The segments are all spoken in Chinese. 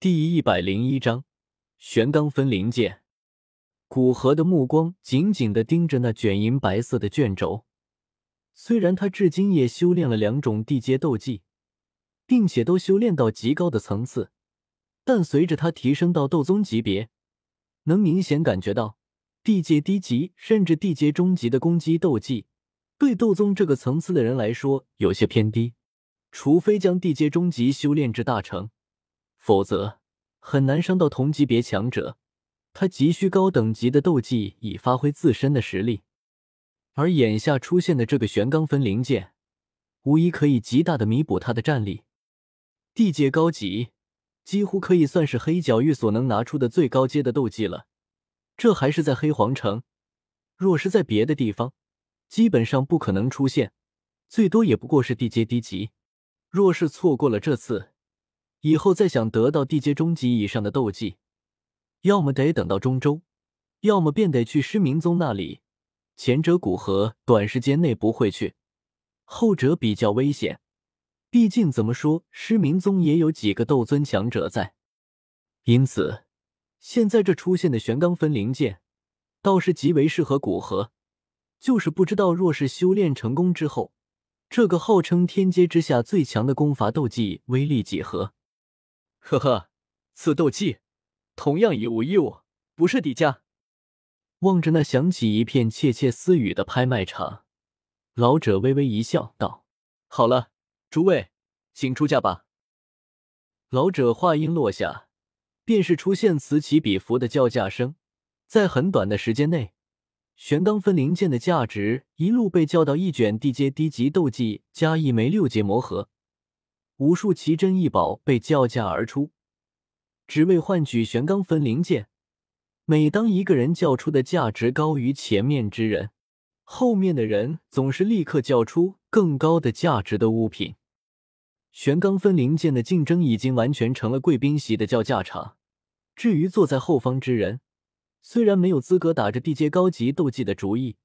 第一百零一章玄罡分灵剑。古河的目光紧紧的盯着那卷银白色的卷轴。虽然他至今也修炼了两种地阶斗技，并且都修炼到极高的层次，但随着他提升到斗宗级别，能明显感觉到地阶低级甚至地阶中级的攻击斗技，对斗宗这个层次的人来说有些偏低。除非将地阶中级修炼至大成。否则很难伤到同级别强者。他急需高等级的斗技以发挥自身的实力，而眼下出现的这个玄罡分灵剑，无疑可以极大的弥补他的战力。地阶高级，几乎可以算是黑角域所能拿出的最高阶的斗技了。这还是在黑皇城，若是在别的地方，基本上不可能出现，最多也不过是地阶低级。若是错过了这次。以后再想得到地阶中级以上的斗技，要么得等到中州，要么便得去失明宗那里。前者古河短时间内不会去，后者比较危险。毕竟怎么说，失明宗也有几个斗尊强者在。因此，现在这出现的玄罡分灵剑，倒是极为适合古河。就是不知道，若是修炼成功之后，这个号称天阶之下最强的功法斗技威力几何？呵呵，此斗技同样以物一物，不是底价。望着那响起一片窃窃私语的拍卖场，老者微微一笑，道：“好了，诸位，请出价吧。”老者话音落下，便是出现此起彼伏的叫价声。在很短的时间内，玄罡分灵剑的价值一路被叫到一卷地阶低级斗技加一枚六阶魔核。无数奇珍异宝被叫价而出，只为换取玄罡分灵剑。每当一个人叫出的价值高于前面之人，后面的人总是立刻叫出更高的价值的物品。玄罡分灵剑的竞争已经完全成了贵宾席的叫价场。至于坐在后方之人，虽然没有资格打着地阶高级斗技的主意，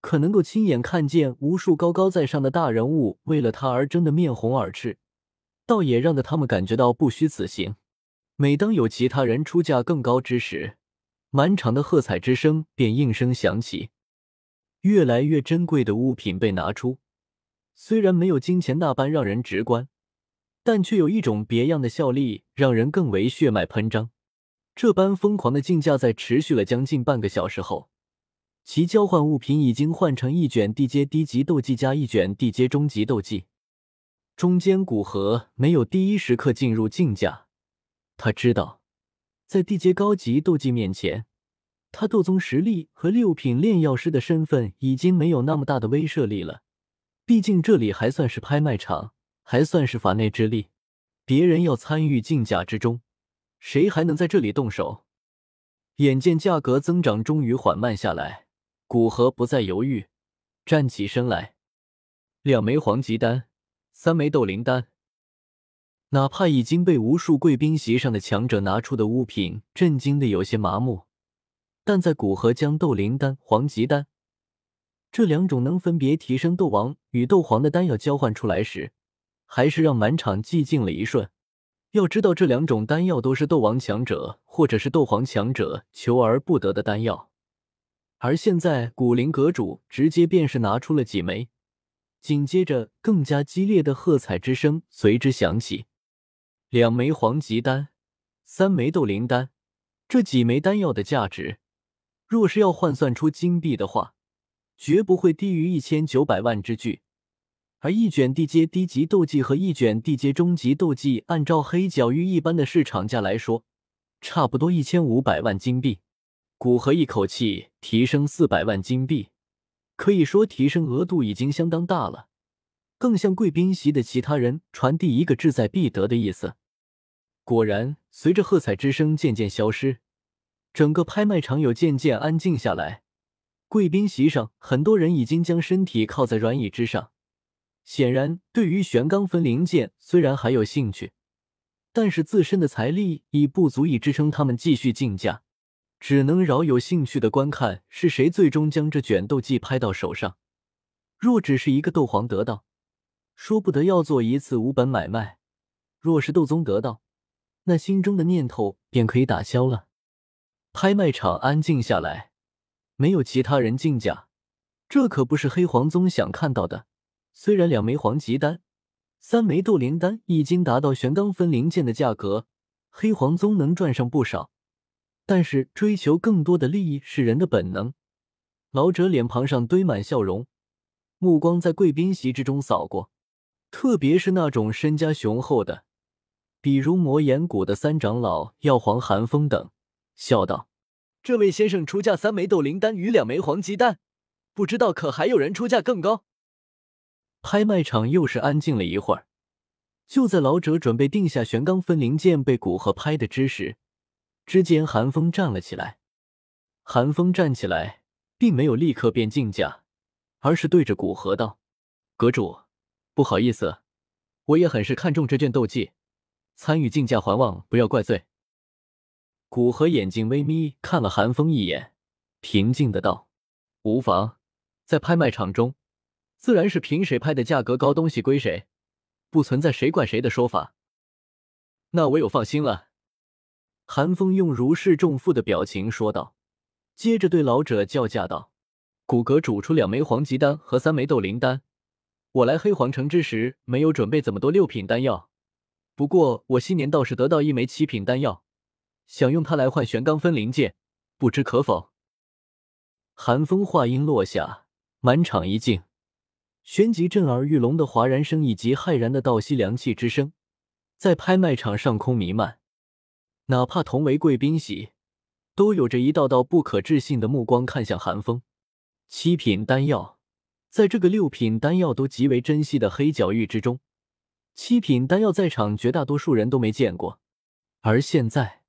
可能够亲眼看见无数高高在上的大人物为了他而争得面红耳赤。倒也让得他们感觉到不虚此行。每当有其他人出价更高之时，满场的喝彩之声便应声响起。越来越珍贵的物品被拿出，虽然没有金钱那般让人直观，但却有一种别样的效力，让人更为血脉喷张。这般疯狂的竞价在持续了将近半个小时后，其交换物品已经换成一卷地阶低级斗技加一卷地阶中级斗技。中间古河没有第一时刻进入竞价，他知道，在地阶高级斗技面前，他斗宗实力和六品炼药师的身份已经没有那么大的威慑力了。毕竟这里还算是拍卖场，还算是法内之力，别人要参与竞价之中，谁还能在这里动手？眼见价格增长终于缓慢下来，古河不再犹豫，站起身来，两枚黄级丹。三枚斗灵丹，哪怕已经被无数贵宾席上的强者拿出的物品震惊的有些麻木，但在古河将斗灵丹、黄级丹这两种能分别提升斗王与斗皇的丹药交换出来时，还是让满场寂静了一瞬。要知道，这两种丹药都是斗王强者或者是斗皇强者求而不得的丹药，而现在古灵阁主直接便是拿出了几枚。紧接着，更加激烈的喝彩之声随之响起。两枚黄级丹，三枚斗灵丹，这几枚丹药的价值，若是要换算出金币的话，绝不会低于一千九百万之巨。而一卷地阶低级斗技和一卷地阶中级斗技，按照黑角域一般的市场价来说，差不多一千五百万金币。古河一口气提升四百万金币。可以说提升额度已经相当大了，更向贵宾席的其他人传递一个志在必得的意思。果然，随着喝彩之声渐渐消失，整个拍卖场有渐渐安静下来。贵宾席上，很多人已经将身体靠在软椅之上，显然对于玄罡分灵剑虽然还有兴趣，但是自身的财力已不足以支撑他们继续竞价。只能饶有兴趣的观看是谁最终将这卷斗技拍到手上。若只是一个斗皇得到，说不得要做一次无本买卖；若是斗宗得到，那心中的念头便可以打消了。拍卖场安静下来，没有其他人竞价，这可不是黑皇宗想看到的。虽然两枚黄级丹、三枚斗灵丹已经达到玄罡分灵剑的价格，黑皇宗能赚上不少，但是追求更多的利益是人的本能。老者脸庞上堆满笑容，目光在贵宾席之中扫过，特别是那种身家雄厚的，比如魔岩谷的三长老药皇寒风等，笑道：“这位先生出价三枚斗灵丹与两枚黄级丹，不知道可还有人出价更高？”拍卖场又是安静了一会儿，就在老者准备定下玄罡分灵剑被古河拍的之时，之间寒风站了起来。寒风站起来。并没有立刻变竞价，而是对着古河道：“阁主，不好意思，我也很是看重这卷斗技，参与竞价还望不要怪罪。”古河眼睛微眯，看了寒风一眼，平静的道：“无妨，在拍卖场中，自然是凭谁拍的价格高，东西归谁，不存在谁怪谁的说法。”那我有放心了。”寒风用如释重负的表情说道。接着对老者叫价道：“古阁主出两枚黄级丹和三枚斗灵丹，我来黑皇城之时没有准备这么多六品丹药，不过我新年倒是得到一枚七品丹药，想用它来换玄罡分灵剑，不知可否？”寒风话音落下，满场一静，旋即震耳欲聋的哗然声以及骇然的倒吸凉气之声，在拍卖场上空弥漫，哪怕同为贵宾席。都有着一道道不可置信的目光看向寒风。七品丹药，在这个六品丹药都极为珍惜的黑角域之中，七品丹药在场绝大多数人都没见过。而现在，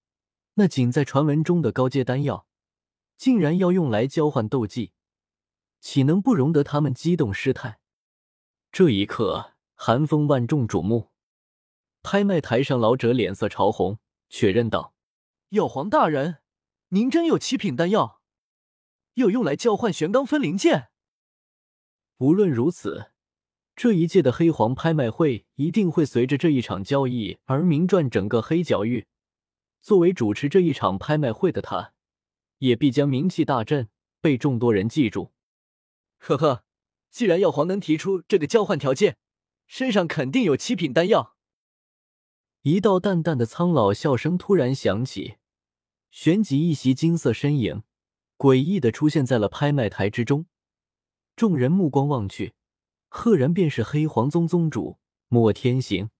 那仅在传闻中的高阶丹药，竟然要用来交换斗技，岂能不容得他们激动失态？这一刻，寒风万众瞩目。拍卖台上，老者脸色潮红，确认道：“药皇大人。”您真有七品丹药，又用来交换玄罡分灵剑。无论如此，这一届的黑皇拍卖会一定会随着这一场交易而名传整个黑角域。作为主持这一场拍卖会的他，也必将名气大振，被众多人记住。呵呵，既然药皇能提出这个交换条件，身上肯定有七品丹药。一道淡淡的苍老笑声突然响起。旋即，一袭金色身影诡异的出现在了拍卖台之中。众人目光望去，赫然便是黑皇宗宗主莫天行。